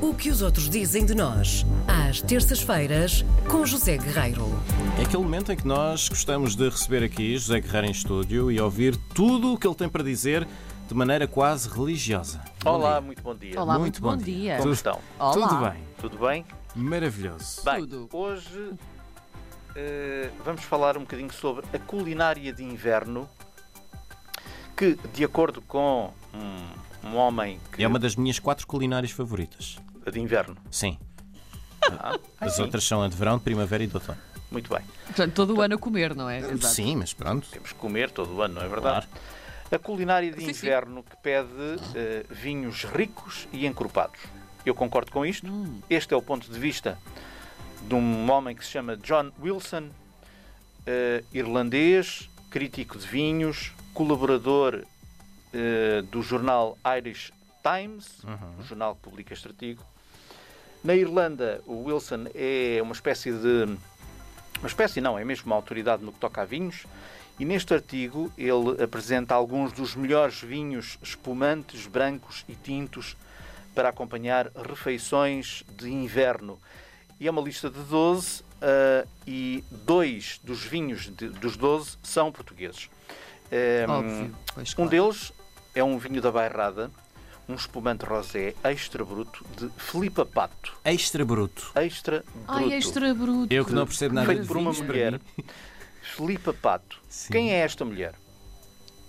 O que os outros dizem de nós, às terças-feiras, com José Guerreiro. É aquele momento em que nós gostamos de receber aqui José Guerreiro em estúdio e ouvir tudo o que ele tem para dizer de maneira quase religiosa. Bom Olá, dia. muito bom dia. Olá, Muito muito, bom bom, dia. dia. Como estão? Olá. Tudo bem, Tudo bem? maravilhoso. Bem, Tudo. hoje eh, vamos falar um bocadinho sobre a culinária de inverno que, de acordo com um, um homem que... É uma das minhas quatro culinárias favoritas. A de inverno. Sim. Ah, As sim. outras são a de verão, de primavera e de outono. Muito bem. Portanto, todo o ano a comer, não é? Exato. Sim, mas pronto. Temos que comer todo o ano, não é verdade? Claro. A culinária de Sim, sim. inverno que pede eh, vinhos ricos e encorpados. Eu concordo com isto. Hum. Este é o ponto de vista de um homem que se chama John Wilson, eh, irlandês, crítico de vinhos, colaborador eh, do jornal Irish Times, Uhum. um jornal que publica este artigo. Na Irlanda, o Wilson é uma espécie de. Uma espécie, não, é mesmo uma autoridade no que toca a vinhos. E neste artigo ele apresenta alguns dos melhores vinhos espumantes, brancos e tintos para acompanhar refeições de inverno. E é uma lista de 12 ah, e dois dos vinhos de- dos 12 são portugueses. Eh, Óbvio. Pois, um claro. deles é um vinho da Bairrada, um espumante rosé extra bruto de Filipa Pato. Extra bruto. Extra bruto. Ai, extra bruto. Eu que não percebo nada Feito de por uma mulher. Filipa Pato. Sim. Quem é esta mulher?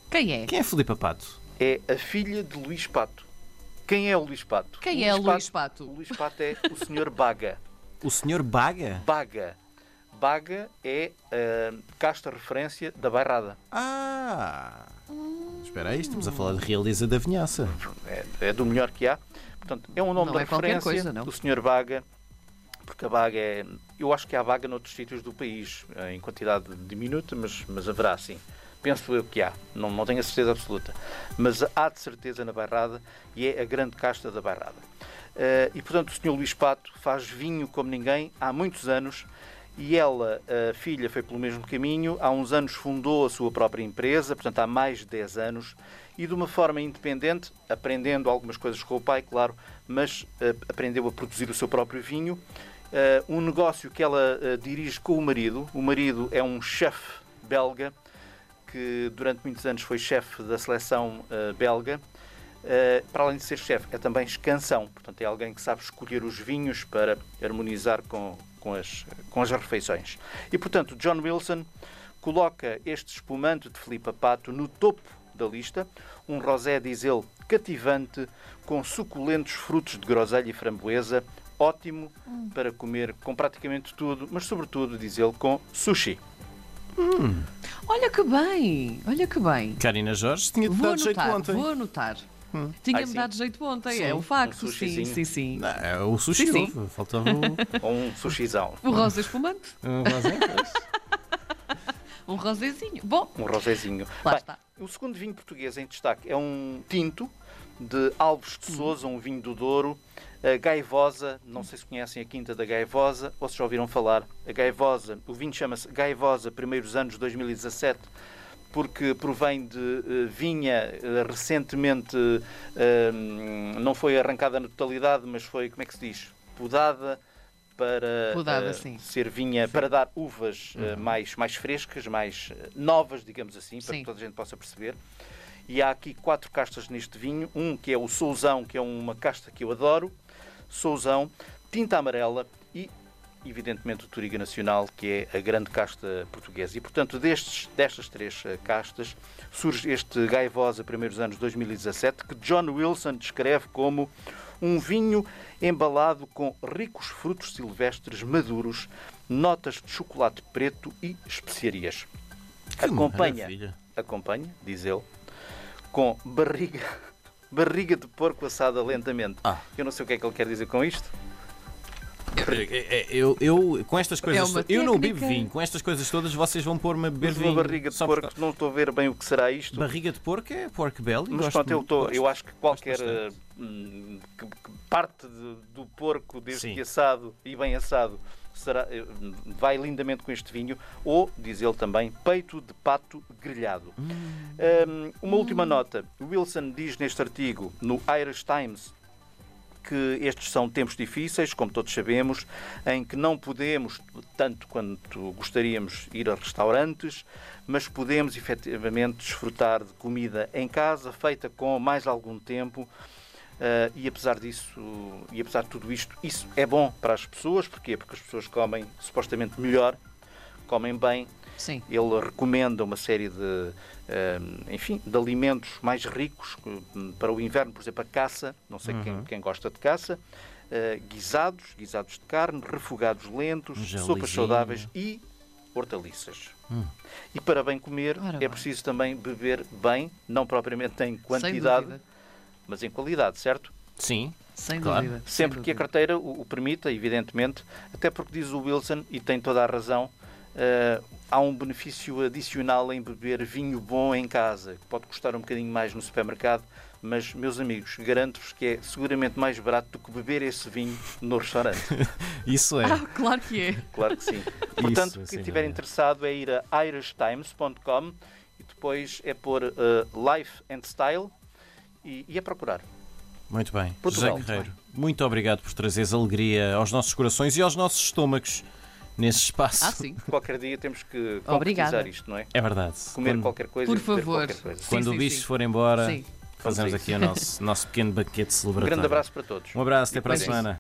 Quem é? Quem é Filipe Pato? É a filha de Luís Pato. Quem é o Luís Pato? Quem é o Luís Pato? O Luís Pato é o Sr. Baga. O senhor Baga? Baga. Baga é a casta referência da Bairrada. Ah! Espera aí, estamos a falar de Realiza da Vinhaça. É, é do melhor que há. Portanto, é um nome Não da é referência coisa, não. do Sr. Baga, porque a Baga é. Eu acho que há Baga noutros sítios do país, eh, em quantidade diminuta, mas, mas haverá sim. Penso eu que há, não, não tenho a certeza absoluta. Mas há de certeza na Bairrada e é a grande casta da Bairrada. Eh, e portanto o Sr. Luís Pato faz vinho como ninguém há muitos anos e ela, a filha, foi pelo mesmo caminho. Há uns anos fundou a sua própria empresa, portanto há mais de 10 anos, e de uma forma independente, aprendendo algumas coisas com o pai, claro, mas eh, aprendeu a produzir o seu próprio vinho. Eh, um negócio que ela eh, dirige com o marido. O marido é um chefe belga, que durante muitos anos foi chefe da seleção belga. Uh, para além de ser chefe, é também escansão. Portanto, é alguém que sabe escolher os vinhos para harmonizar com, com, as, com as refeições. E, portanto, John Wilson coloca este espumante de Filipe Pato no topo da lista. Um rosé, diz ele, cativante, com suculentos frutos de groselha e framboesa. Ótimo para comer com praticamente tudo, mas, sobretudo, diz ele, com sushi. Olha que bem, olha que bem. Karina Jorge tinha-te Vou dado jeito ontem. vou anotar. Ai, Tinha-me dado jeito ontem, Sim, é um facto. um sim, sim, sim. Não, é o sushi Sim, sim. Faltava o... Ou um sushizão. O rosa espumante, o rosé, pois. um rosézinho. Bom, Um rosézinho. lá Bem, está. O segundo vinho português em destaque é um tinto de Alves de Souza, um vinho do Douro. A Gaivosa, não sei se conhecem a Quinta da Gaivosa ou se já ouviram falar. A Gaivosa, o vinho chama-se Gaivosa, primeiros anos de 2017, porque provém de eh, vinha eh, recentemente, eh, não foi arrancada na totalidade, mas foi, como é que se diz? Podada para Podada, sim. ser vinha, para dar uvas eh, mais, mais frescas, mais novas, digamos assim, para Sim. que toda a gente possa perceber. E há aqui quatro castas neste vinho. Um que é o Souzão, que é uma casta que eu adoro. Souzão, tinta amarela evidentemente, o Turiga Nacional, que é a grande casta portuguesa. E, portanto, destes, destas três eh, castas surge este Gaivosa, primeiros anos de 2017, que John Wilson descreve como um vinho embalado com ricos frutos silvestres maduros, notas de chocolate preto e especiarias. Que Acompanha maravilha. acompanha, diz ele, com barriga, barriga de porco assada lentamente. Ah. Eu não sei o que é que ele quer dizer com isto. É, é, Eu, eu, com estas coisas, uma eu não bebo vinho. Com estas coisas todas, vocês vão pôr-me a beber vinho. uma barriga de só por porco, não estou a ver bem o que será isto. Barriga de porco é porco belly. Mas pronto, eu, gosto. eu acho que qualquer eh, hum, que- que parte de- do porco, desde que assado e bem assado, será, eh, vai lindamente com este vinho. Ou, diz ele também, peito de pato grelhado. Um, uma última nota. Wilson diz neste artigo, no Irish Times, que estes são tempos difíceis, como todos sabemos, em que não podemos, tanto quanto gostaríamos, ir a restaurantes, mas podemos efetivamente desfrutar de comida em casa, feita com mais algum tempo. Uh, e apesar disso, e apesar de tudo isto, isso é bom para as pessoas, porquê? Porque as pessoas comem supostamente melhor, comem bem. Sim. Ele recomenda uma série de, uh, enfim, de alimentos mais ricos para o inverno, por exemplo, a caça, não sei uhum. quem, quem, gosta de caça, uh, guisados, guisados de carne, refogados lentos, um sopas saudáveis e hortaliças. Hum. E para bem comer Ora é bem. preciso também beber bem, não propriamente em quantidade, mas em qualidade, certo? Sim. Sem claro. dúvida. Sempre sem que dúvida. a carteira o, o, permita, evidentemente, até porque diz o Wilson, e tem toda a razão, uh, há um benefício adicional em beber vinho bom em casa, que pode custar um bocadinho mais no supermercado, mas, meus amigos, garanto-vos que é seguramente mais barato do que beber esse vinho no restaurante. Isso é. Ah, claro que é. Claro que sim. Portanto, quem estiver interessado é ir a irishtimes.com e depois é pôr uh, Life and Style e, e é procurar. Muito bem. Portugal. José Guerreiro, muito obrigado por trazeres alegria aos nossos corações e aos nossos estômagos nesse espaço. Ah, sim. Qualquer dia temos que concretizar isto, não é? É verdade. Comer Quando... qualquer coisa Por favor. Qualquer coisa. Quando sim, o bicho sim. for embora, sim. fazemos aqui o nosso, nosso pequeno banquete celebratório. Um grande abraço para todos. Um abraço, até para a semana.